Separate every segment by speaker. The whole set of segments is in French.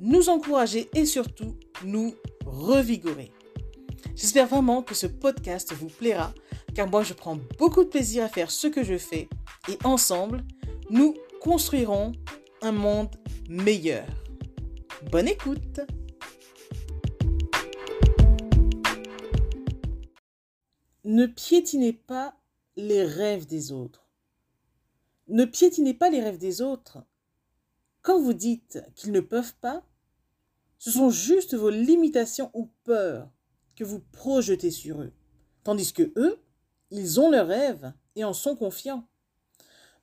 Speaker 1: nous encourager et surtout nous revigorer. J'espère vraiment que ce podcast vous plaira car moi je prends beaucoup de plaisir à faire ce que je fais et ensemble, nous construirons un monde meilleur. Bonne écoute Ne piétinez pas les rêves des autres. Ne piétinez pas les rêves des autres. Quand vous dites qu'ils ne peuvent pas, ce sont juste vos limitations ou peurs que vous projetez sur eux. Tandis que eux, ils ont leurs rêves et en sont confiants.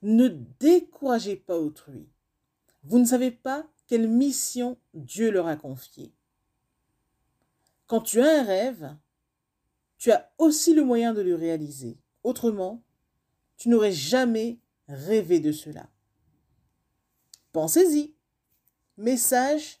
Speaker 1: Ne découragez pas autrui. Vous ne savez pas quelle mission Dieu leur a confiée. Quand tu as un rêve, tu as aussi le moyen de le réaliser. Autrement, tu n'aurais jamais rêvé de cela. Pensez-y. Message